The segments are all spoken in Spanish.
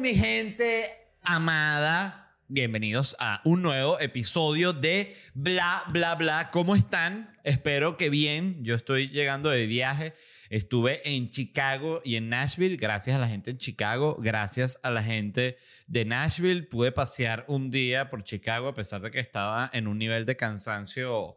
mi gente amada. Bienvenidos a un nuevo episodio de Bla, bla, bla. ¿Cómo están? Espero que bien. Yo estoy llegando de viaje. Estuve en Chicago y en Nashville. Gracias a la gente en Chicago. Gracias a la gente de Nashville. Pude pasear un día por Chicago a pesar de que estaba en un nivel de cansancio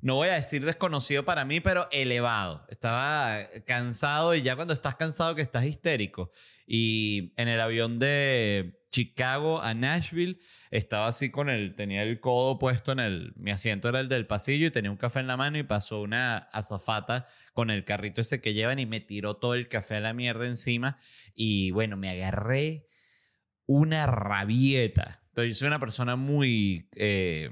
no voy a decir desconocido para mí, pero elevado. Estaba cansado y ya cuando estás cansado que estás histérico. Y en el avión de Chicago a Nashville estaba así con el, tenía el codo puesto en el, mi asiento era el del pasillo y tenía un café en la mano y pasó una azafata con el carrito ese que llevan y me tiró todo el café a la mierda encima. Y bueno, me agarré una rabieta. Pero yo soy una persona muy... Eh,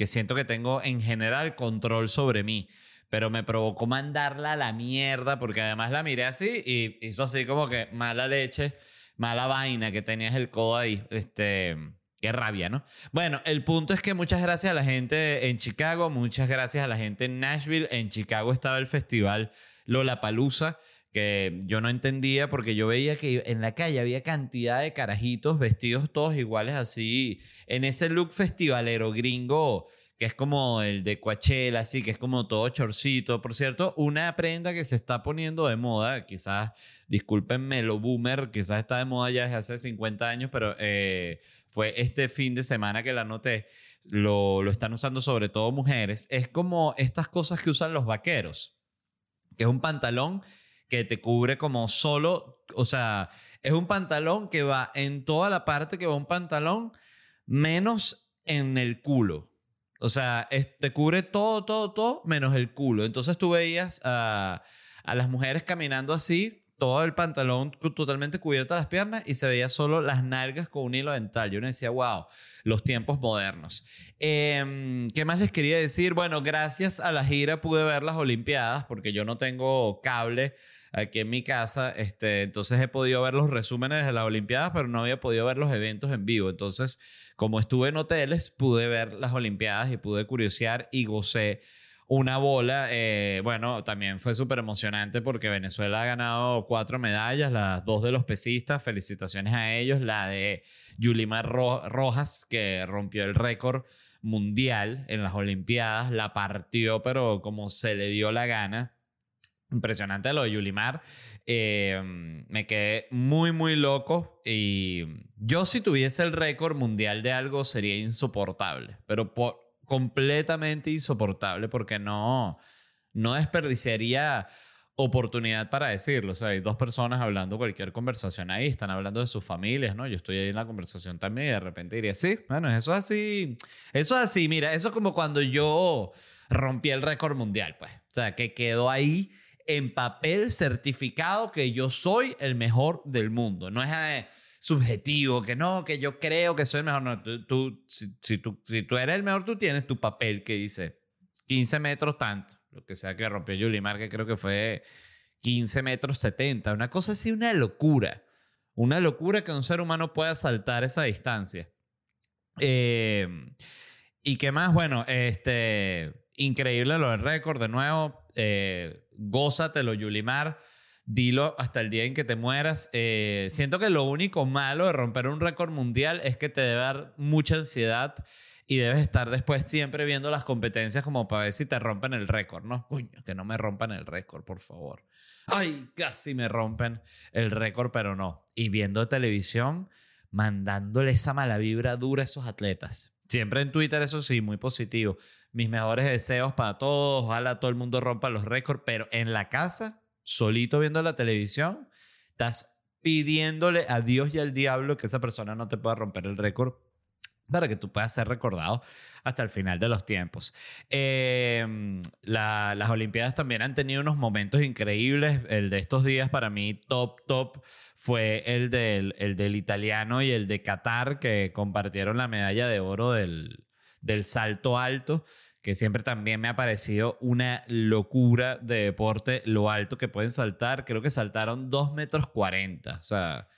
que siento que tengo en general control sobre mí. Pero me provocó mandarla a la mierda porque además la miré así y hizo así como que mala leche, mala vaina que tenías el codo ahí. Este, qué rabia, ¿no? Bueno, el punto es que muchas gracias a la gente en Chicago, muchas gracias a la gente en Nashville. En Chicago estaba el festival Lollapalooza que yo no entendía porque yo veía que en la calle había cantidad de carajitos vestidos todos iguales así, en ese look festivalero gringo que es como el de Coachella, así que es como todo chorcito. Por cierto, una prenda que se está poniendo de moda, quizás, discúlpenme lo boomer, quizás está de moda ya desde hace 50 años, pero eh, fue este fin de semana que la noté. Lo, lo están usando sobre todo mujeres. Es como estas cosas que usan los vaqueros, que es un pantalón que te cubre como solo, o sea, es un pantalón que va en toda la parte que va un pantalón, menos en el culo. O sea, te cubre todo, todo, todo, menos el culo. Entonces tú veías a, a las mujeres caminando así, todo el pantalón totalmente cubierto a las piernas y se veía solo las nalgas con un hilo dental. Yo me decía, wow, los tiempos modernos. Em, ¿Qué más les quería decir? Bueno, gracias a la gira pude ver las Olimpiadas porque yo no tengo cable aquí en mi casa. Este, entonces he podido ver los resúmenes de las Olimpiadas, pero no había podido ver los eventos en vivo. Entonces, como estuve en hoteles, pude ver las Olimpiadas y pude curiosear y gocé una bola. Eh, bueno, también fue súper emocionante porque Venezuela ha ganado cuatro medallas, las dos de los pesistas, felicitaciones a ellos, la de Yulimar Rojas, que rompió el récord mundial en las Olimpiadas, la partió, pero como se le dio la gana. Impresionante lo de Yulimar. Eh, me quedé muy, muy loco. Y yo, si tuviese el récord mundial de algo, sería insoportable. Pero completamente insoportable porque no, no desperdiciaría oportunidad para decirlo. O sea, hay dos personas hablando cualquier conversación ahí, están hablando de sus familias, ¿no? Yo estoy ahí en la conversación también y de repente diría, sí, bueno, eso es así. Eso es así, mira, eso es como cuando yo rompí el récord mundial, pues. O sea, que quedó ahí en papel certificado que yo soy el mejor del mundo. No es eh, subjetivo, que no, que yo creo que soy el mejor. No, tú, si, tú, si tú eres el mejor, tú tienes tu papel que dice 15 metros tanto, lo que sea que rompió Yulimar, que creo que fue 15 metros 70. Una cosa así, una locura. Una locura que un ser humano pueda saltar esa distancia. Eh, ¿Y qué más? Bueno, este, increíble lo del récord, de nuevo. Eh, gózatelo, Yulimar. Dilo hasta el día en que te mueras. Eh, siento que lo único malo de romper un récord mundial es que te debe dar mucha ansiedad y debes estar después siempre viendo las competencias como para ver si te rompen el récord, ¿no? Uy, que no me rompan el récord, por favor. Ay, casi me rompen el récord, pero no. Y viendo televisión, mandándole esa mala vibra dura a esos atletas. Siempre en Twitter, eso sí, muy positivo mis mejores deseos para todos, ojalá todo el mundo rompa los récords, pero en la casa, solito viendo la televisión, estás pidiéndole a Dios y al diablo que esa persona no te pueda romper el récord para que tú puedas ser recordado hasta el final de los tiempos. Em, las Olimpiadas también han tenido unos momentos increíbles. El de estos días para mí top, top fue el del, el del italiano y el de Qatar que compartieron la medalla de oro del, del salto alto, que siempre también me ha parecido una locura de deporte, lo alto que pueden saltar. Creo que saltaron 2 metros 40. O sea,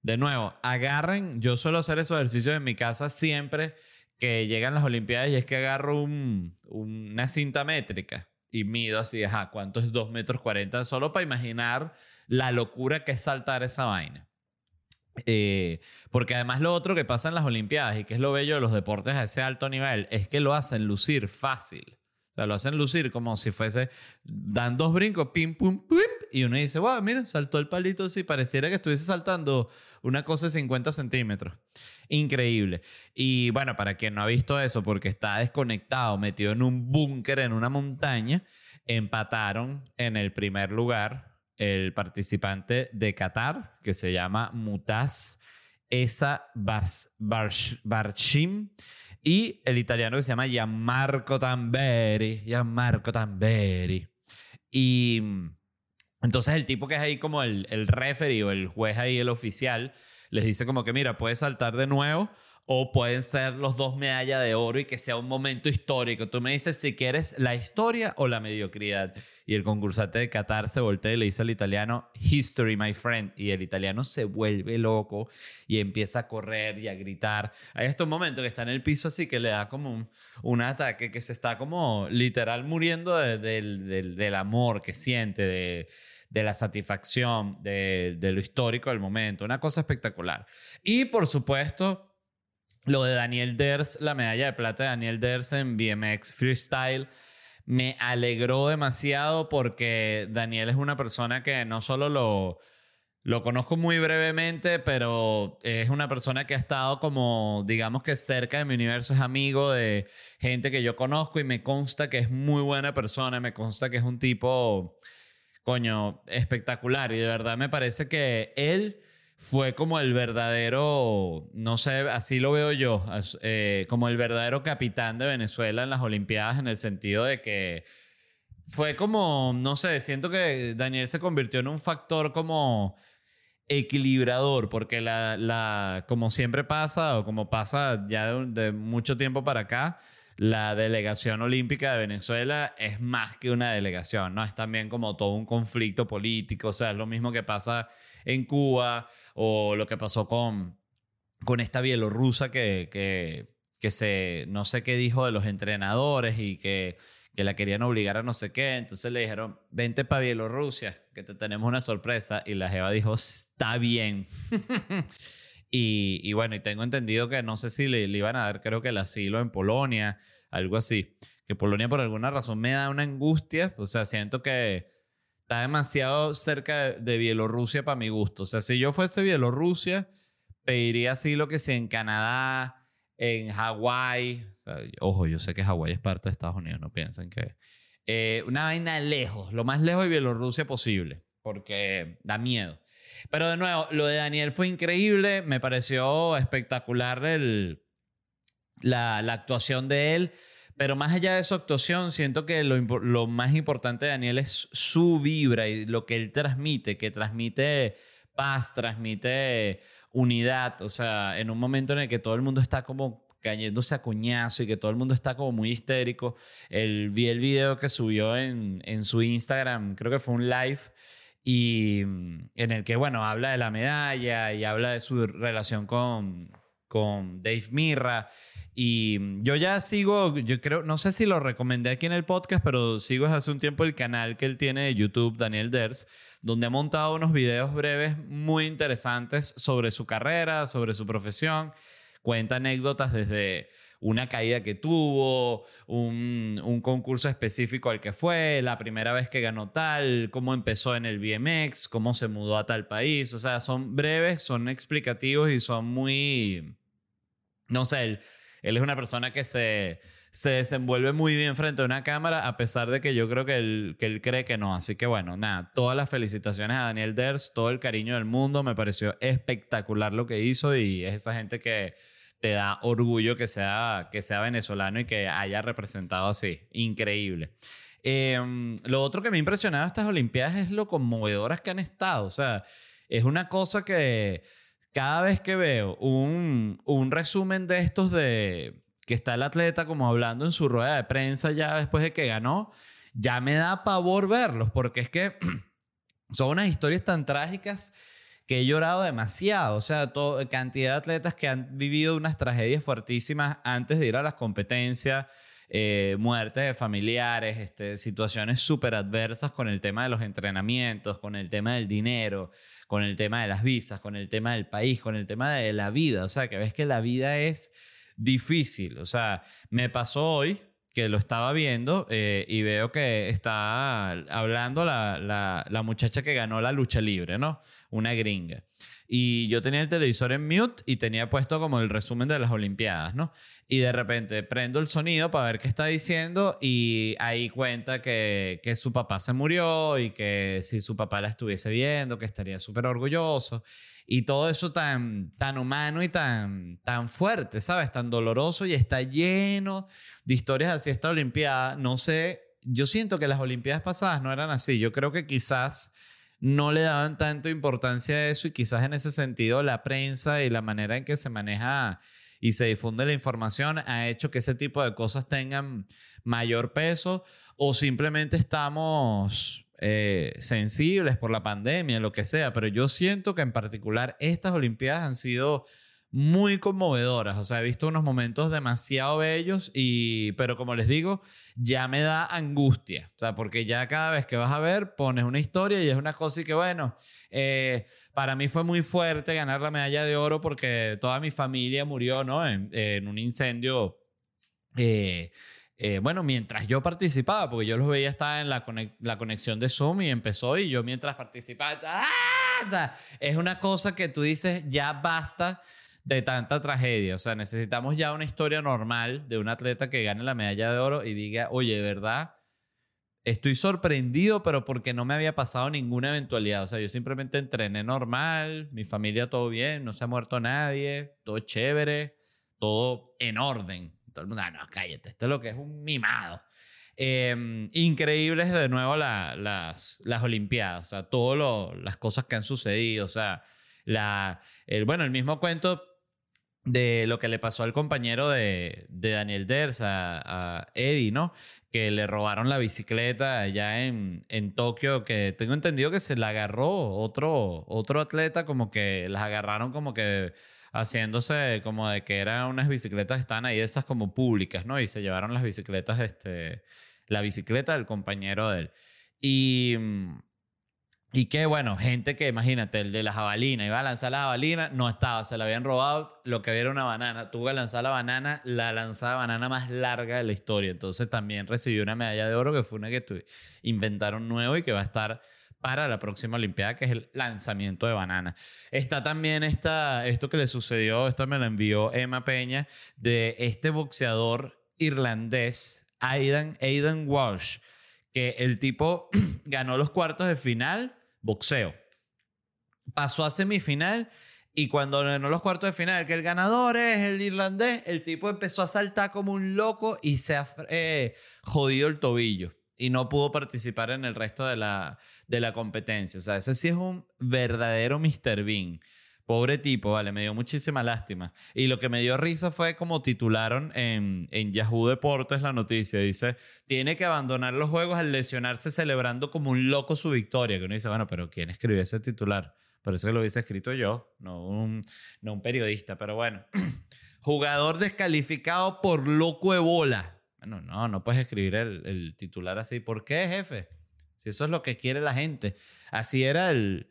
de nuevo, agarren, yo suelo hacer esos ejercicios en mi casa siempre que llegan las Olimpiadas y es que agarro una cinta métrica y mido así, ajá, ¿cuánto es 2 metros 40? Solo para imaginar la locura que es saltar esa vaina. Eh, porque además lo otro que pasa en las Olimpiadas y que es lo bello de los deportes a ese alto nivel es que lo hacen lucir fácil. O sea, lo hacen lucir como si fuese, dan dos brincos, pim, pum, pim, y uno dice, wow, mira, saltó el palito así, pareciera que estuviese saltando una cosa de 50 centímetros. Increíble. Y bueno, para quien no ha visto eso, porque está desconectado, metido en un búnker en una montaña, empataron en el primer lugar el participante de Qatar, que se llama Mutaz Esa Barshim, y el italiano que se llama Gianmarco Tamberi. Gianmarco Tamberi. Y mm, entonces el tipo que es ahí como el, el referee o el juez ahí, el oficial, les dice como que, mira, puedes saltar de nuevo o pueden ser los dos medallas de oro y que sea un momento histórico. Tú me dices si quieres la historia o la mediocridad. Y el concursante de Qatar se voltea y le dice al italiano, History, my friend. Y el italiano se vuelve loco y empieza a correr y a gritar. Hay estos momentos que está en el piso así que le da como un, un ataque que se está como literal muriendo del, del amor que siente, de de la satisfacción, de, de, lo histórico del momento. Una cosa espectacular. Y por supuesto, lo de Daniel Ders, la medalla de plata de Daniel Ders en BMX Freestyle, me alegró demasiado porque Daniel es una persona que no solo lo, lo conozco muy brevemente, pero es una persona que ha estado como, digamos que cerca de mi universo, es amigo de gente que yo conozco y me consta que es muy buena persona, me consta que es un tipo, coño, espectacular. Y de verdad me parece que él fue como el verdadero, no sé, así lo veo yo, eh, como el verdadero capitán de Venezuela en las Olimpiadas en el sentido de que fue como, no sé, siento que Daniel se convirtió en un factor como equilibrador, porque la, la como siempre pasa, o como pasa ya de, de mucho tiempo para acá, la delegación olímpica de Venezuela es más que una delegación, ¿no? Es también como todo un conflicto político, o sea, es lo mismo que pasa en Cuba o lo que pasó con, con esta bielorrusa que, que, que se, no sé qué dijo de los entrenadores y que, que la querían obligar a no sé qué. Entonces le dijeron, vente para Bielorrusia, que te tenemos una sorpresa. Y la Jeva dijo, está bien. y, y, bueno, y tengo entendido que no sé si le, le, iban a dar, creo que el asilo en Polonia, algo así. Que Polonia por alguna razón me da una angustia. O sea, siento que está demasiado cerca de Bielorrusia para mi gusto. O sea, si yo fuese Bielorrusia, pediría así lo que sea en Canadá, en Hawái. ojo, yo sé que Hawái es parte de Estados Unidos, no piensen que... Eh, una vaina lejos, lo más lejos de Bielorrusia posible, porque da miedo. Pero de nuevo, lo de Daniel fue increíble, me pareció espectacular el, la, la actuación de él. Pero más allá de su actuación, siento que lo, lo, más importante de Daniel es su vibra y lo que él transmite, que transmite paz, transmite unidad. O sea, en un momento en el que todo el mundo está como cayéndose a cuñazo y que todo el mundo está como muy histérico. El, vi el video que subió en, en su Instagram, creo que fue un live, y mm, en el que, bueno, habla de la medalla y habla de su relación con, con Dave Mirra. Y mm, yo ya sigo, yo creo, no sé si lo recomendé aquí en el podcast, pero sigo desde hace un tiempo el canal que él tiene de YouTube, Daniel Ders, donde ha montado unos videos breves muy interesantes sobre su carrera, sobre su profesión. Cuenta anécdotas desde una caída que tuvo, un, un, concurso específico al que fue, la primera vez que ganó tal, cómo empezó en el BMX, cómo se mudó a tal país. O sea, son breves, son explicativos y son muy, no sé, el, él es una persona que se, se desenvuelve muy bien frente a una cámara, a pesar de que yo creo que él, que él cree que no. Así que bueno, nada, todas las felicitaciones a Daniel Ders, todo el cariño del mundo, me pareció espectacular lo que hizo y es esa gente que te da orgullo que sea, que sea venezolano y que haya representado así. Increíble. Em, lo otro que me ha impresionado estas Olimpiadas es lo conmovedoras que han estado. O sea, es una cosa que cada vez que veo un, un resumen de estos de que está el atleta como hablando en su rueda de prensa ya después de que ganó, ya me da pavor verlos, porque es que son unas historias tan trágicas que he llorado demasiado. O sea, todo, cantidad de atletas que han vivido unas tragedias fuertísimas antes de ir a las competencias. Eh, muertes de familiares, este, situaciones súper adversas con el tema de los entrenamientos, con el tema del dinero, con el tema de las visas, con el tema del país, con el tema de la vida. O sea, que ves que la vida es difícil. O sea, me pasó hoy que lo estaba viendo eh, y veo que está hablando la, la, la muchacha que ganó la lucha libre, ¿no? Una gringa. Y yo tenía el televisor en mute y tenía puesto como el resumen de las Olimpiadas, ¿no? Y de repente prendo el sonido para ver qué está diciendo y ahí cuenta que, que su papá se murió y que si su papá la estuviese viendo, que estaría súper orgulloso. Y todo eso tan, tan humano y tan, tan fuerte, ¿sabes? Tan doloroso y está lleno de historias así esta Olimpiada. No sé, yo siento que las Olimpiadas pasadas no eran así. Yo creo que quizás no le daban tanto importancia a eso y quizás en ese sentido la prensa y la manera en que se maneja y se difunde la información ha hecho que ese tipo de cosas tengan mayor peso o simplemente estamos eh, sensibles por la pandemia, lo que sea, pero yo siento que en particular estas Olimpiadas han sido muy conmovedoras. O sea, he visto unos momentos demasiado bellos y, pero como les digo, ya me da angustia. O sea, porque ya cada vez que vas a ver, pones una historia y es una cosa y que, bueno, eh, para mí fue muy fuerte ganar la medalla de oro porque toda mi familia murió, ¿no? En, un incendio. Eh, eh, bueno, mientras yo participaba, porque yo los veía, estaba en la, conexión de Zoom y empezó y yo mientras participaba, ¡ah! es una cosa que tú dices, ya basta de tanta tragedia. O sea, necesitamos ya una historia normal de un atleta que gane la medalla de oro y diga, oye, verdad, estoy sorprendido, pero porque no me había pasado ninguna eventualidad. O sea, yo simplemente entrené normal, mi familia todo bien, no se ha muerto nadie, todo chévere, todo en orden. Todo el mundo, ah, no, cállate, esto es lo que es un mimado. Em, increíbles de nuevo las, las Olimpiadas, o sea, todas las cosas que han sucedido, o sea, la, el, bueno, el mismo cuento de lo que le pasó al compañero de, de Daniel Ders, a, Eddie, ¿no? Que le robaron la bicicleta allá en, en Tokio, que tengo entendido que se la agarró otro, otro atleta, como que las agarraron como que haciéndose como de que eran unas bicicletas estaban ahí, esas como públicas, ¿no? Y se llevaron las bicicletas, este, la bicicleta del compañero de él. Y mm, y que bueno, gente que imagínate, el de la jabalina, iba a lanzar la jabalina, no estaba, se la habían robado, lo que había era una banana. Tuvo que lanzar la banana, la lanzada banana más larga de la historia. Entonces también recibió una medalla de oro que fue una que inventaron nuevo y que va a estar para la próxima Olimpiada, que es el lanzamiento de banana. Está también esta, esto que le sucedió, esto me lo envió Emma Peña, de este boxeador irlandés, Aidan, Aidan Walsh, que el tipo ganó los cuartos de final boxeo. Pasó a semifinal y cuando ganó los cuartos de final, que el ganador es el irlandés, el tipo empezó a saltar como un loco y se ha eh, jodido el tobillo y no pudo participar en el resto de la, de la competencia. O sea, ese sí es un verdadero Mr. Bean. Pobre tipo, vale, me dio muchísima lástima. Y lo que me dio risa fue como titularon en, en Yahoo Deportes la noticia. Dice, tiene que abandonar los juegos al lesionarse celebrando como un loco su victoria. Que uno dice, bueno, pero ¿quién escribió ese titular? Por eso que lo hubiese escrito yo, no un, no un periodista. Pero bueno, jugador descalificado por loco de bola. Bueno, no, no puedes escribir el, el titular así. ¿Por qué, jefe? Si eso es lo que quiere la gente. Así era el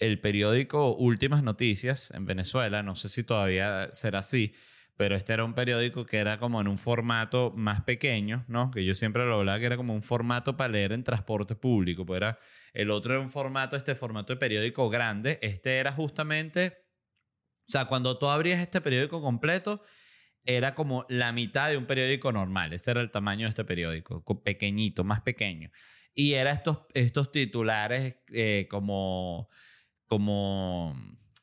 el periódico Últimas Noticias en Venezuela, no sé si todavía será así, pero este era un periódico que era como en un formato más pequeño, ¿no? Que yo siempre lo hablaba que era como un formato para leer en transporte público, pues era, el otro era un formato, este formato de periódico grande, este era justamente, o sea, cuando tú abrías este periódico completo, era como la mitad de un periódico normal, ese era el tamaño de este periódico, pequeñito, más pequeño. Y era estos, estos titulares eh, como como,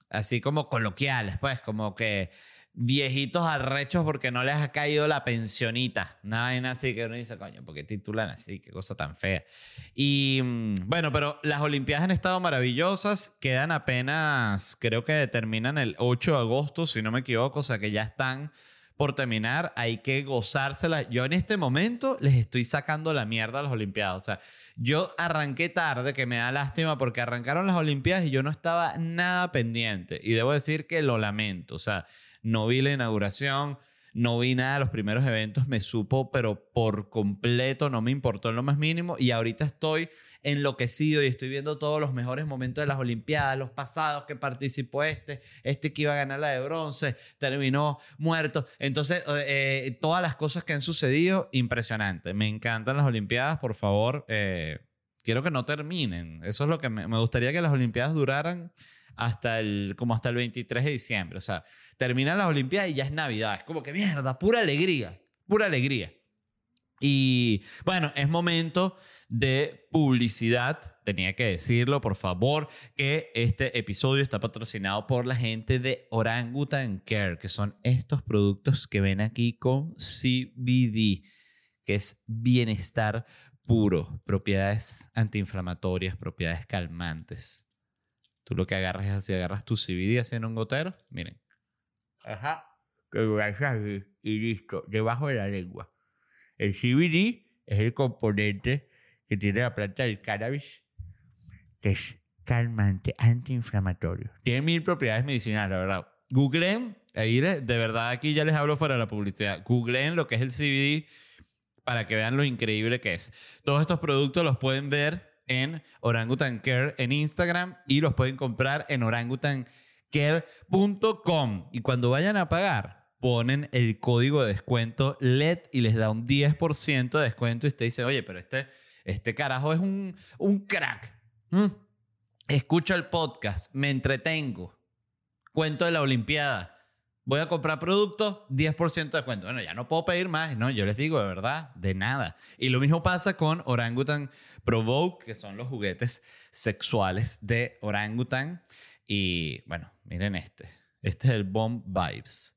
así como coloquiales, pues, como que viejitos arrechos porque no les ha caído la pensionita. Nada así que uno dice, coño, porque titulan así, qué cosa tan fea. Y mm, bueno, pero las Olimpiadas han estado maravillosas, quedan apenas, creo que terminan el 8 de agosto, si no me equivoco, o sea que ya están por terminar, hay que gozársela. Yo en este momento les estoy sacando la mierda a las Olimpiadas. O sea, yo arranqué tarde, que me da lástima porque arrancaron las Olimpiadas y yo no estaba nada pendiente. Y debo decir que lo lamento. O sea, no vi la inauguración, no vi nada de los primeros eventos, me supo, pero por completo, no me importó en lo más mínimo. Y ahorita estoy enloquecido y estoy viendo todos los mejores momentos de las Olimpiadas, los pasados que participó este, este que iba a ganar la de bronce, terminó muerto. Entonces, eh, todas las cosas que han sucedido, impresionante. Me encantan las Olimpiadas, por favor. Eh, quiero que no terminen. Eso es lo que me gustaría que las Olimpiadas duraran hasta el, como hasta el 23 de diciembre. O sea, terminan las Olimpiadas y ya es Navidad. Es como que mierda, pura alegría, pura alegría. Y bueno, es momento de publicidad. Tenía que decirlo, por favor, que este episodio está patrocinado por la gente de Orangutan Care, que son estos productos que ven aquí con CBD, que es bienestar puro, propiedades antiinflamatorias, propiedades calmantes. Tú lo que agarras es así, agarras tu CBD así en un gotero, miren. Ajá. Y listo, debajo de la lengua. El CBD es el componente que tiene la planta del cannabis, que es calmante, antiinflamatorio. Tiene mil propiedades medicinales, la verdad. Googleen, ahí de verdad aquí ya les hablo fuera de la publicidad. Googleen lo que es el CBD para que vean lo increíble que es. Todos estos productos los pueden ver en Orangutan Care en Instagram y los pueden comprar en orangutancare.com. Y cuando vayan a pagar, ponen el código de descuento LED y les da un 10% de descuento. Y usted dice, oye, pero este, este carajo es un, un crack. Mm. Escucho el podcast, me entretengo, cuento de la Olimpiada voy a comprar productos, 10% de descuento. Bueno, ya no puedo pedir más, ¿no? Yo les digo, de verdad, de nada. Y lo mismo pasa con Orangutan Provoke, que son los juguetes sexuales de Orangutan. Y bueno, miren este. Este es el Bomb Vibes.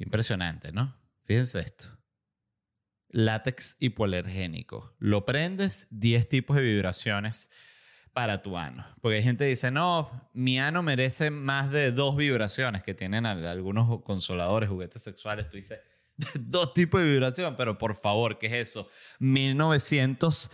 Impresionante, ¿no? Fíjense esto. Látex hipoalergénico. Lo prendes, 10 tipos de vibraciones para tu ano. Porque hay gente que dice, no, mi ano merece más de dos vibraciones que tienen algunos consoladores, juguetes sexuales. Tú dices, dos tipos de vibración, pero por favor, ¿qué es eso? 1900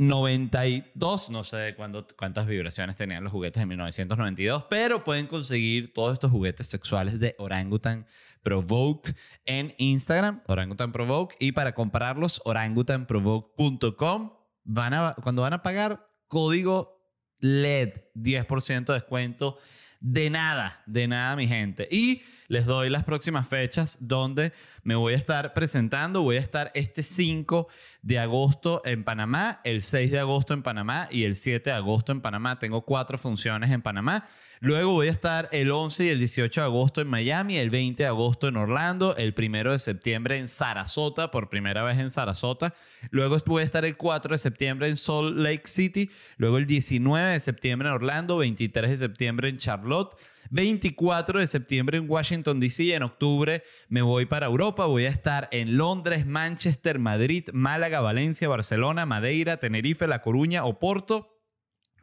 92, no sé cuántas vibraciones tenían los juguetes en 1992, pero pueden conseguir todos estos juguetes sexuales de Orangutan Provoke en Instagram, Orangutan Provoke, y para comprarlos, orangutanprovoke.com. Van a, cuando van a pagar, código LED, 10% de descuento. De nada, de nada, mi gente. Y les doy las próximas fechas donde me voy a estar presentando. Voy a estar este 5 de agosto en Panamá, el 6 de agosto en Panamá y el 7 de agosto en Panamá. Tengo cuatro funciones en Panamá. Luego voy a estar el 11 y el 18 de agosto en Miami, el 20 de agosto en Orlando, el 1 de septiembre en Sarasota, por primera vez en Sarasota. Luego voy a estar el 4 de septiembre en Salt Lake City, luego el 19 de septiembre en Orlando, 23 de septiembre en Charlotte. 24 de septiembre en Washington, D.C. En octubre me voy para Europa. Voy a estar en Londres, Manchester, Madrid, Málaga, Valencia, Barcelona, Madeira, Tenerife, La Coruña, Oporto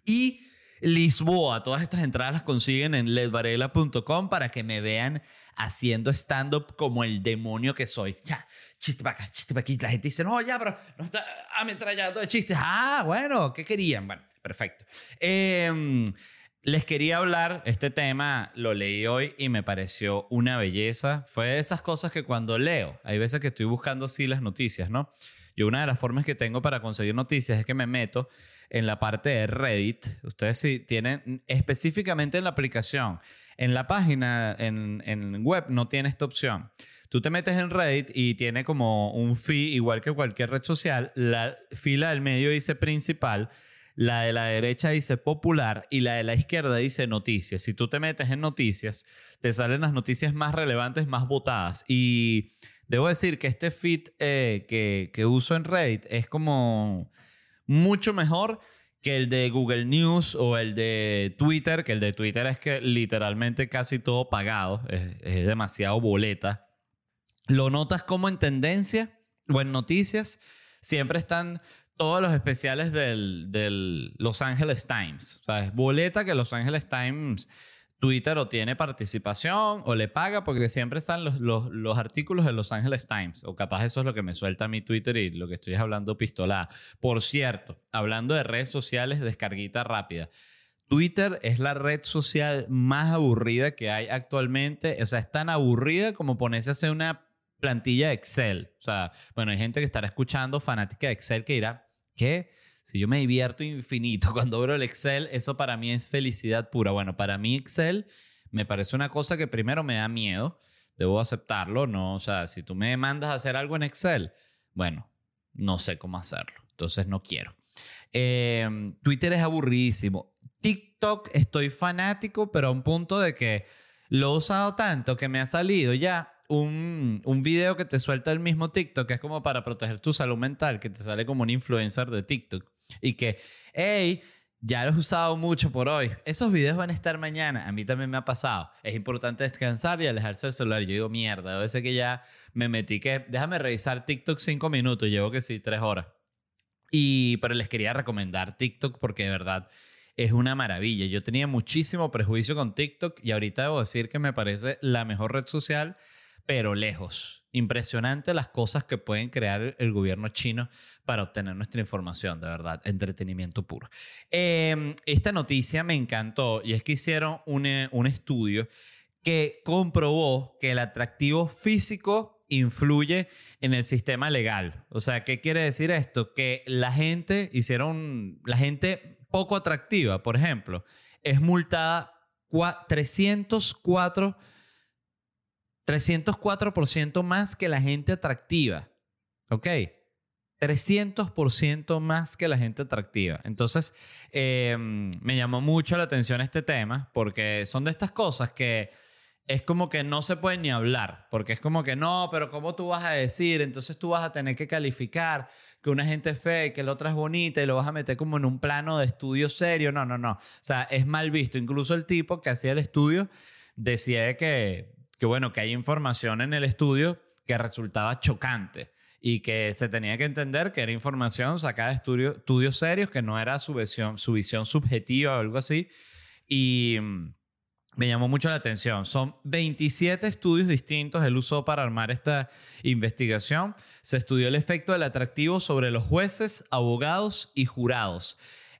y Lisboa. Todas estas entradas las consiguen en ledvarela.com para que me vean haciendo stand-up como el demonio que soy. Ya, chiste para acá, chiste para aquí. La gente dice, no, ya, pero no está ametrallado de chistes. Ah, bueno, ¿qué querían? Bueno, perfecto. Eh, les quería hablar, este tema lo leí hoy y me pareció una belleza. Fue de esas cosas que cuando leo, hay veces que estoy buscando sí las noticias, ¿no? Y una de las formas que tengo para conseguir noticias es que me meto en la parte de Reddit. Ustedes sí tienen, específicamente en la aplicación, en la página, en, en web, no tiene esta opción. Tú te metes en Reddit y tiene como un feed, igual que cualquier red social. La fila del medio dice principal la de la derecha dice popular y la de la izquierda dice noticias. Si tú te metes en noticias, te salen las noticias más relevantes, más votadas. Y debo decir que este feed eh, que, que uso en Reddit es como mucho mejor que el de Google News o el de Twitter, que el de Twitter es que literalmente casi todo pagado, es, es demasiado boleta. Lo notas como en tendencia o en noticias, siempre están todos los especiales del, del Los Angeles Times. O sea, es boleta que Los Angeles Times Twitter o tiene participación o le paga porque siempre están los, los, los, artículos de Los Angeles Times. O capaz eso es lo que me suelta mi Twitter y lo que estoy hablando pistolada. Por cierto, hablando de redes sociales, descarguita rápida. Twitter es la red social más aburrida que hay actualmente. O sea, es tan aburrida como ponerse a hacer una plantilla de Excel. O sea, bueno, hay gente que estará escuchando fanática de Excel que dirá, ¿qué? Si yo me divierto infinito cuando abro el Excel, eso para mí es felicidad pura. Bueno, para mí Excel me parece una cosa que primero me da miedo, debo aceptarlo, no, o sea, si tú me mandas a hacer algo en Excel, bueno, no sé cómo hacerlo, entonces no quiero. Eh, Twitter es aburridísimo. TikTok estoy fanático, pero a un punto de que lo he usado tanto que me ha salido ya un, un, video que te suelta el mismo TikTok, que es como para proteger tu salud mental, que te sale como un influencer de TikTok. Y que, hey, ya lo he usado mucho por hoy. Esos videos van a estar mañana. A mí también me ha pasado. Es importante descansar y alejarse del celular. Yo digo, mierda, a veces que ya me metí que, déjame revisar TikTok cinco minutos. Llevo que sí, tres horas. Y, pero les quería recomendar TikTok porque de verdad es una maravilla. Yo tenía muchísimo prejuicio con TikTok y ahorita debo decir que me parece la mejor red social pero lejos. Impresionante las cosas que pueden crear el gobierno chino para obtener nuestra información, de verdad, entretenimiento puro. Eh, esta noticia me encantó y es que hicieron un, un estudio que comprobó que el atractivo físico influye en el sistema legal. O sea, ¿qué quiere decir esto? Que la gente hicieron, la gente poco atractiva, por ejemplo, es multada 304 304% más que la gente atractiva. ¿Ok? 300% más que la gente atractiva. Entonces, em, me llamó mucho la atención este tema porque son de estas cosas que es como que no se puede ni hablar, porque es como que no, pero ¿cómo tú vas a decir? Entonces tú vas a tener que calificar que una gente es fea y que la otra es bonita y lo vas a meter como en un plano de estudio serio. No, no, no. O sea, es mal visto. Incluso el tipo que hacía el estudio decía que que bueno, que hay información en el estudio que resultaba chocante y que se tenía que entender que era información sacada de estudios serios, que no era su visión, su visión subjetiva o algo así. Y mm, me llamó mucho la atención. Son 27 estudios distintos él usó para armar esta investigación. Se estudió el efecto del atractivo sobre los jueces, abogados y jurados.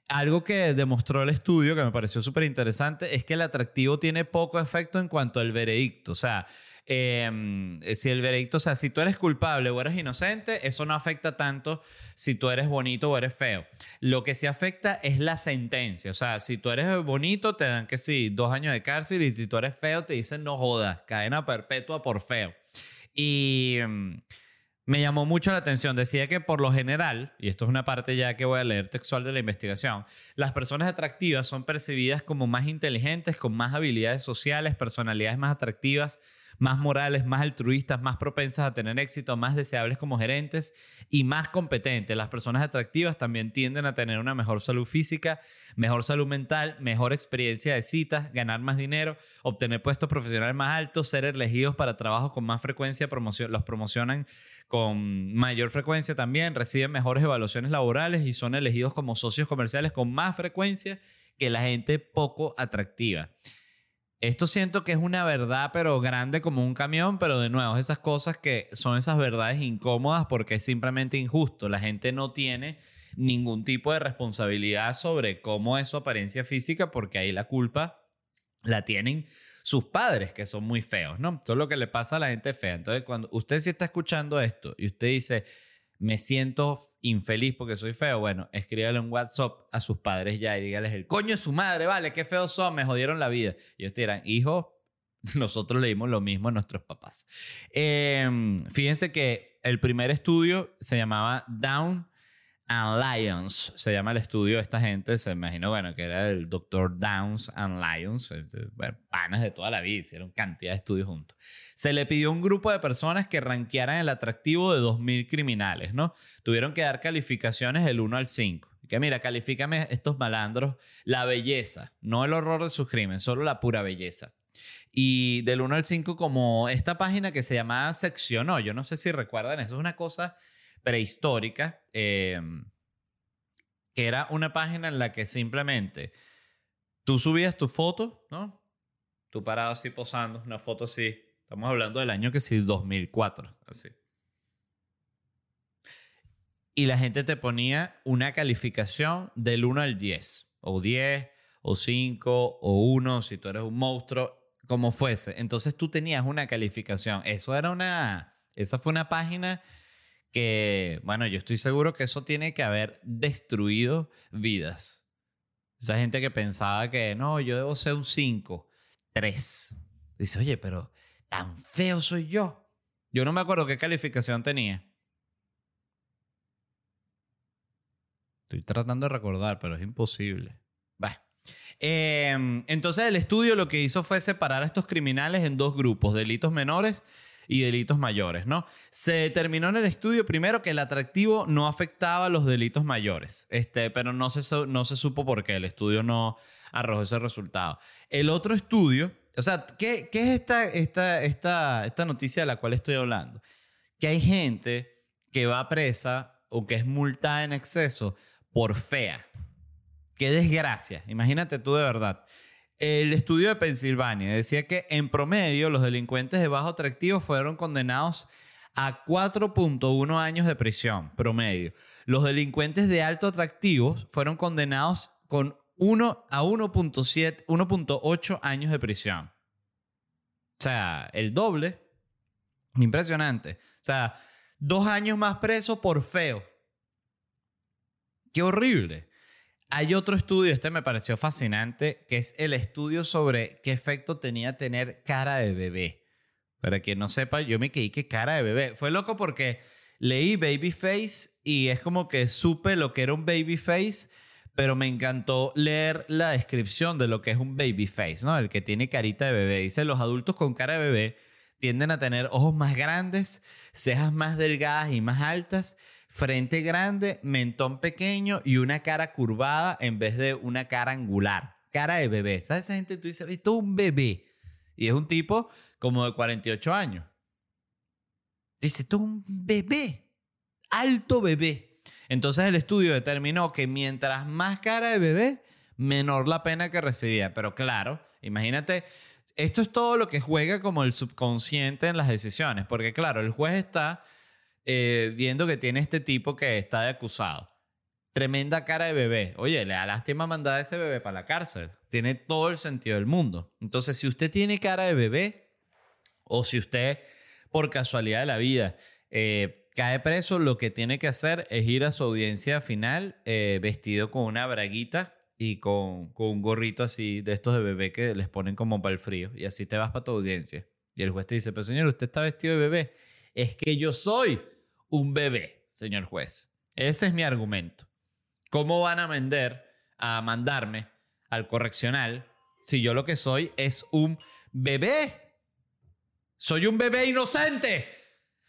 Algo que demostró el estudio, que me pareció súper interesante, es que el atractivo tiene poco efecto en cuanto al veredicto. O sea, em, si el veredicto, o sea, si tú eres culpable o eres inocente, eso no afecta tanto si tú eres bonito o eres feo. Lo que sí afecta es la sentencia. O sea, si tú eres bonito, te dan que sí, dos años de cárcel y si tú eres feo, te dicen no jodas, cadena perpetua por feo. Y em, me llamó mucho la atención. Decía que por lo general, y esto es una parte ya que voy a leer textual de la investigación, las personas atractivas son percibidas como más inteligentes, con más habilidades sociales, personalidades más atractivas, más morales, más altruistas, más propensas a tener éxito, más deseables como gerentes y más competentes. Las personas atractivas también tienden a tener una mejor salud física, mejor salud mental, mejor experiencia de citas, ganar más dinero, obtener puestos profesionales más altos, ser elegidos para trabajos con más frecuencia, los promocionan con mayor frecuencia también, reciben mejores evaluaciones laborales y son elegidos como socios comerciales con más frecuencia que la gente poco atractiva. Esto siento que es una verdad, pero grande como un camión, pero de nuevo, esas cosas que son esas verdades incómodas porque es simplemente injusto. La gente no tiene ningún tipo de responsabilidad sobre cómo es su apariencia física porque ahí la culpa la tienen sus padres que son muy feos, ¿no? Eso es lo que le pasa a la gente fea. Entonces, cuando usted sí está escuchando esto y usted dice, me siento infeliz porque soy feo, bueno, escríbale un WhatsApp a sus padres ya y dígales el coño de su madre, vale, qué feos son, me jodieron la vida. Y ellos dirán, hijo, nosotros leímos lo mismo a nuestros papás. Em, fíjense que el primer estudio se llamaba Down and Lions, se llama el estudio de esta gente, se imagino, bueno, que era el Dr. Downs and Lions, eh, eh, panas de toda la vida, hicieron cantidad de estudios juntos. Se le pidió a un grupo de personas que ranquearan el atractivo de 2.000 criminales, ¿no? Tuvieron que dar calificaciones del 1 al 5. Y que mira, califícame estos malandros la belleza, no el horror de sus crímenes, solo la pura belleza. Y del 1 al 5 como esta página que se llamaba Seccionó, yo no sé si recuerdan, eso es una cosa prehistórica, eh, que era una página en la que simplemente tú subías tu foto, ¿no? Tú parado así posando, una foto así. Estamos hablando del año que sí, 2004, así. Y la gente te ponía una calificación del 1 al 10, o 10, o 5, o 1, si tú eres un monstruo, como fuese. Entonces tú tenías una calificación. Eso era una, esa fue una página que, bueno, yo estoy seguro que eso tiene que haber destruido vidas. Esa gente que pensaba que, no, yo debo ser un 5, 3. Dice, oye, pero tan feo soy yo. Yo no me acuerdo qué calificación tenía. Estoy tratando de recordar, pero es imposible. Va. Em, entonces el estudio lo que hizo fue separar a estos criminales en dos grupos, delitos menores y delitos mayores, ¿no? Se determinó en el estudio primero que el atractivo no afectaba los delitos mayores, este, pero no se, no se supo por qué, el estudio no arrojó ese resultado. El otro estudio, o sea, ¿qué, qué es esta, esta, esta, esta noticia de la cual estoy hablando? Que hay gente que va presa o que es multada en exceso por fea. Qué desgracia, imagínate tú de verdad. El estudio de Pensilvania decía que en promedio los delincuentes de bajo atractivo fueron condenados a 4.1 años de prisión, promedio. Los delincuentes de alto atractivo fueron condenados con 1 a 1.7, 1.8 años de prisión. O sea, el doble. Impresionante. O sea, dos años más preso por feo. Qué horrible. Hay otro estudio, este me pareció fascinante, que es el estudio sobre qué efecto tenía tener cara de bebé. Para quien no sepa, yo me quedé que cara de bebé. Fue loco porque leí Babyface y es como que supe lo que era un Babyface, pero me encantó leer la descripción de lo que es un Babyface, ¿no? El que tiene carita de bebé. Dice, los adultos con cara de bebé tienden a tener ojos más grandes, cejas más delgadas y más altas frente grande, mentón pequeño y una cara curvada en vez de una cara angular. Cara de bebé. ¿Sabes esa gente? Tú dices, esto es un bebé. Y es un tipo como de 48 años. Dice, esto es un bebé. Alto bebé. Entonces el estudio determinó que mientras más cara de bebé, menor la pena que recibía. Pero claro, imagínate, esto es todo lo que juega como el subconsciente en las decisiones. Porque claro, el juez está eh, viendo que tiene este tipo que está de acusado. Tremenda cara de bebé. Oye, le da lástima mandar a ese bebé para la cárcel. Tiene todo el sentido del mundo. Entonces, si usted tiene cara de bebé o si usted, por casualidad de la vida, eh, cae preso, lo que tiene que hacer es ir a su audiencia final eh, vestido con una braguita y con, con, un gorrito así de estos de bebé que les ponen como para el frío. Y así te vas para tu audiencia. Y el juez te dice, pero señor, usted está vestido de bebé. Es que yo soy un bebé, señor juez. Ese es mi argumento. ¿Cómo van a vender, a mandarme al correccional si yo lo que soy es un bebé? Soy un bebé inocente.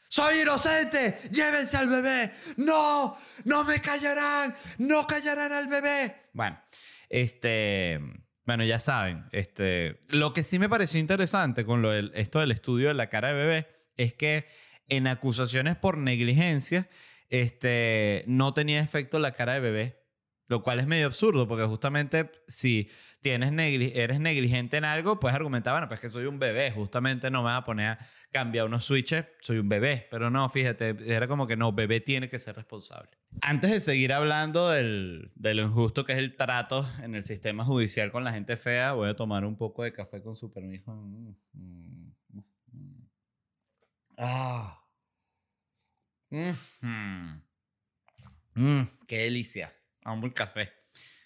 Soy inocente. Llévense al bebé. No, no me callarán. No callarán al bebé. Bueno, este, bueno, ya saben, este, lo que sí me pareció interesante con lo esto del estudio de la cara de bebé es que en acusaciones por negligencia, este, no tenía efecto la cara de bebé. Lo cual es medio absurdo, porque justamente si tienes eres negligente en algo, puedes argumentar, bueno, pues que soy un bebé, justamente no me va a poner a cambiar unos switches, soy un bebé. Pero no, fíjate, era como que no, bebé tiene que ser responsable. Antes de seguir hablando del, de lo injusto que es el trato en el sistema judicial con la gente fea, voy a tomar un poco de café con su permiso. Mm, mm, ah. Mm, qué delicia. Amo el café.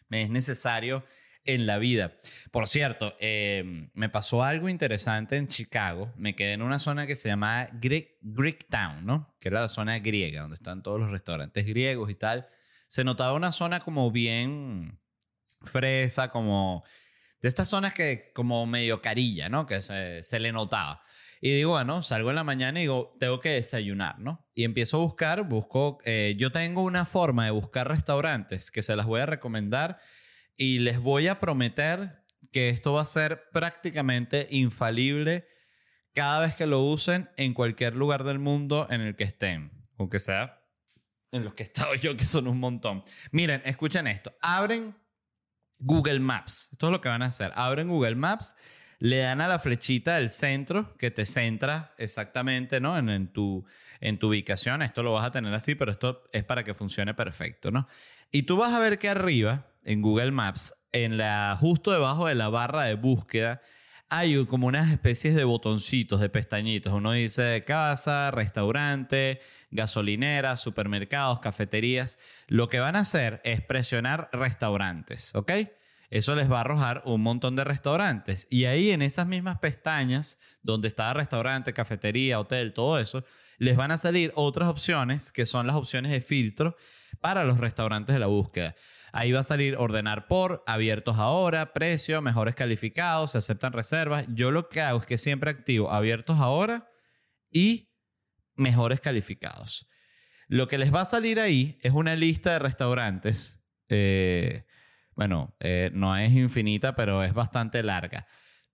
Me es necesario en la vida. Por cierto, em, me pasó algo interesante en Chicago. Me quedé en una zona que se llama Greek, Greek Town, ¿no? Que era la zona griega, donde están todos los restaurantes griegos y tal. Se notaba una zona como bien fresa, como de estas zonas que como medio carilla, ¿no? Que se, se le notaba. Y digo, bueno, salgo en la mañana y digo, tengo que desayunar, ¿no? Y empiezo a buscar, busco, eh, yo tengo una forma de buscar restaurantes que se las voy a recomendar y les voy a prometer que esto va a ser prácticamente infalible cada vez que lo usen en cualquier lugar del mundo en el que estén, aunque sea en los que he estado yo, que son un montón. Miren, escuchen esto. Abren Google Maps. Esto es lo que van a hacer. Abren Google Maps, le dan a la flechita del centro que te centra exactamente ¿no? en, tu, en tu ubicación. Esto lo vas a tener así, pero esto es para que funcione perfecto. ¿no? Y tú vas a ver que arriba, en Google Maps, en la, justo debajo de la barra de búsqueda, hay como unas especies de botoncitos, de pestañitos. Uno dice casa, restaurante, gasolinera, supermercados, cafeterías. Lo que van a hacer es presionar restaurantes, ¿ok? Eso les va a arrojar un montón de restaurantes. Y ahí en esas mismas pestañas, donde está restaurante, cafetería, hotel, todo eso, les van a salir otras opciones que son las opciones de filtro para los restaurantes de la búsqueda. Ahí va a salir ordenar por, abiertos ahora, precio, mejores calificados, se aceptan reservas. Yo lo que hago es que siempre activo abiertos ahora y mejores calificados. Lo que les va a salir ahí es una lista de restaurantes. Eh, bueno, eh, no es infinita, pero es bastante larga.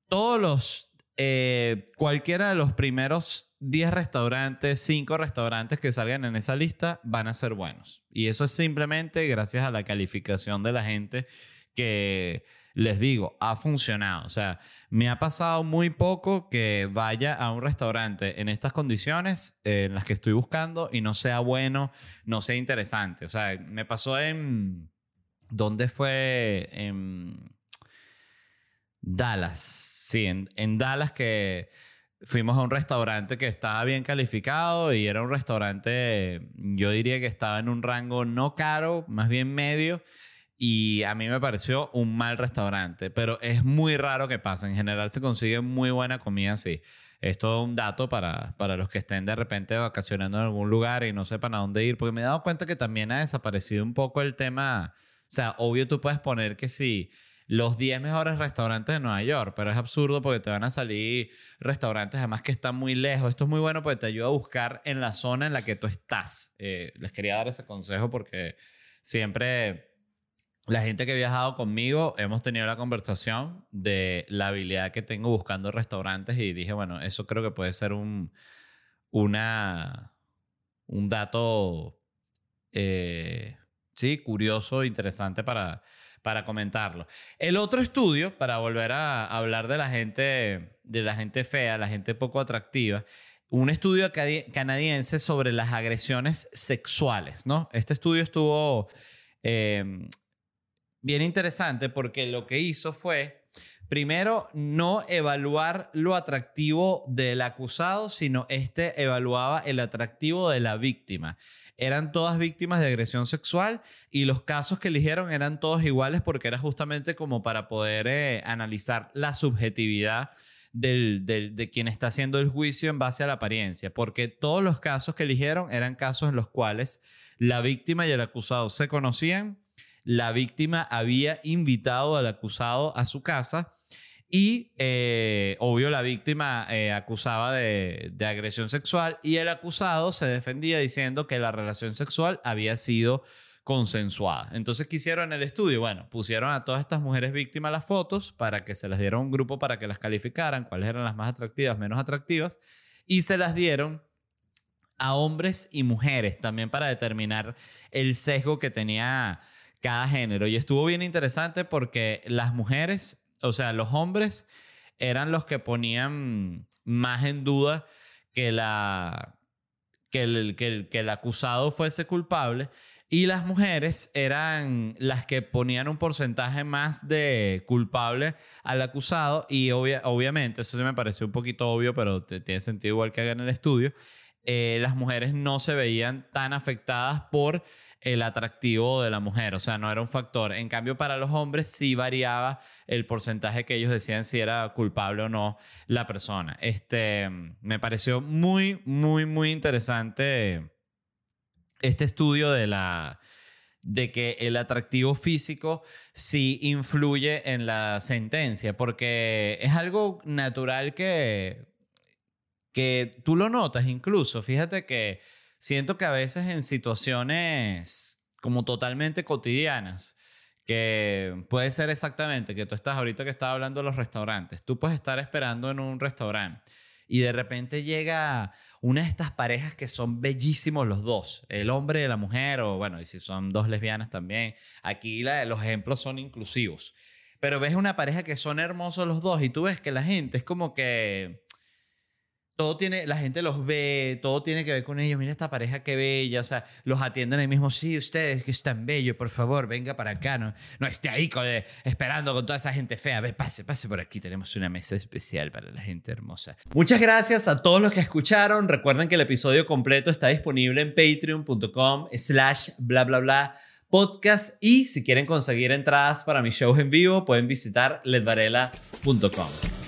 Todos los, eh, cualquiera de los primeros 10 restaurantes, 5 restaurantes que salgan en esa lista van a ser buenos. Y eso es simplemente gracias a la calificación de la gente que les digo, ha funcionado. O sea, me ha pasado muy poco que vaya a un restaurante en estas condiciones eh, en las que estoy buscando y no sea bueno, no sea interesante. O sea, me pasó en... ¿Dónde fue? En Dallas. Sí, en, Dallas que fuimos a un restaurante que estaba bien calificado y era un restaurante, yo diría que estaba en un rango no caro, más bien medio. Y a mí me pareció un mal restaurante, pero es muy raro que pase. En general se consigue muy buena comida así. Esto es un dato para, para los que estén de repente vacacionando en algún lugar y no sepan a dónde ir, porque me he dado cuenta que también ha desaparecido un poco el tema. O sea, obvio tú puedes poner que si los 10 mejores restaurantes de Nueva York, pero es absurdo porque te van a salir restaurantes además que están muy lejos. Esto es muy bueno porque te ayuda a buscar en la zona en la que tú estás. Eh, les quería dar ese consejo porque siempre la gente que ha viajado conmigo hemos tenido la conversación de la habilidad que tengo buscando restaurantes y dije, bueno, eso creo que puede ser un, una, un dato, eh, sí, curioso, interesante para para comentarlo. El otro estudio, para volver a hablar de la gente, de la gente fea, la gente poco atractiva, un estudio canadiense sobre las agresiones sexuales, ¿no? Este estudio estuvo em, bien interesante porque lo que hizo fue, primero, no evaluar lo atractivo del acusado, sino este evaluaba el atractivo de la víctima. Eran todas víctimas de agresión sexual y los casos que eligieron eran todos iguales porque era justamente como para poder eh, analizar la subjetividad de quien está haciendo el juicio en base a la apariencia, porque todos los casos que eligieron eran casos en los cuales la víctima y el acusado se conocían, la víctima había invitado al acusado a su casa y, eh, obvio, la víctima eh, acusaba de, agresión sexual y el acusado se defendía diciendo que la relación sexual había sido consensuada. Entonces, ¿qué hicieron en el estudio? Bueno, pusieron a todas estas mujeres víctimas las fotos para que se les diera un grupo para que las calificaran, cuáles eran las más atractivas, menos atractivas, y se las dieron a hombres y mujeres también para determinar el sesgo que tenía cada género. Y estuvo bien interesante porque las mujeres o sea, los hombres eran los que ponían más en duda que, la, que, el, que, el, acusado fuese culpable y las mujeres eran las que ponían un porcentaje más de culpable al acusado y obviamente, eso se me pareció un poquito obvio, pero tiene sentido igual que haga en el estudio, eh, las mujeres no se veían tan afectadas por el atractivo de la mujer, o sea, no era un factor. En cambio, para los hombres sí variaba el porcentaje que ellos decían si era culpable o no la persona. Este, me pareció muy, muy, muy interesante este estudio de la de que el atractivo físico sí influye en la sentencia, porque es algo natural que que tú lo notas incluso. Fíjate que siento que a veces en situaciones como totalmente cotidianas, que puede ser exactamente que tú estás ahorita que estaba hablando de los restaurantes, tú puedes estar esperando en un restaurante y de repente llega una de estas parejas que son bellísimos los dos, el hombre y la mujer, o bueno, y si son dos lesbianas también, aquí la, los ejemplos son inclusivos. Pero ves una pareja que son hermosos los dos y tú ves que la gente es como que todo tiene, la gente los ve, todo tiene que ver con ellos. Mira esta pareja qué bella, o sea, los atienden ahí mismo. Sí, ustedes que están bellos, por favor, venga para acá, no, no esté ahí eh, esperando con toda esa gente fea. Ve, pase, pase por aquí, tenemos una mesa especial para la gente hermosa. Muchas gracias a todos los que escucharon. Recuerden que el episodio completo está disponible en patreon.com slash bla bla bla podcast y si quieren conseguir entradas para mis shows en vivo pueden visitar ledvarela.com.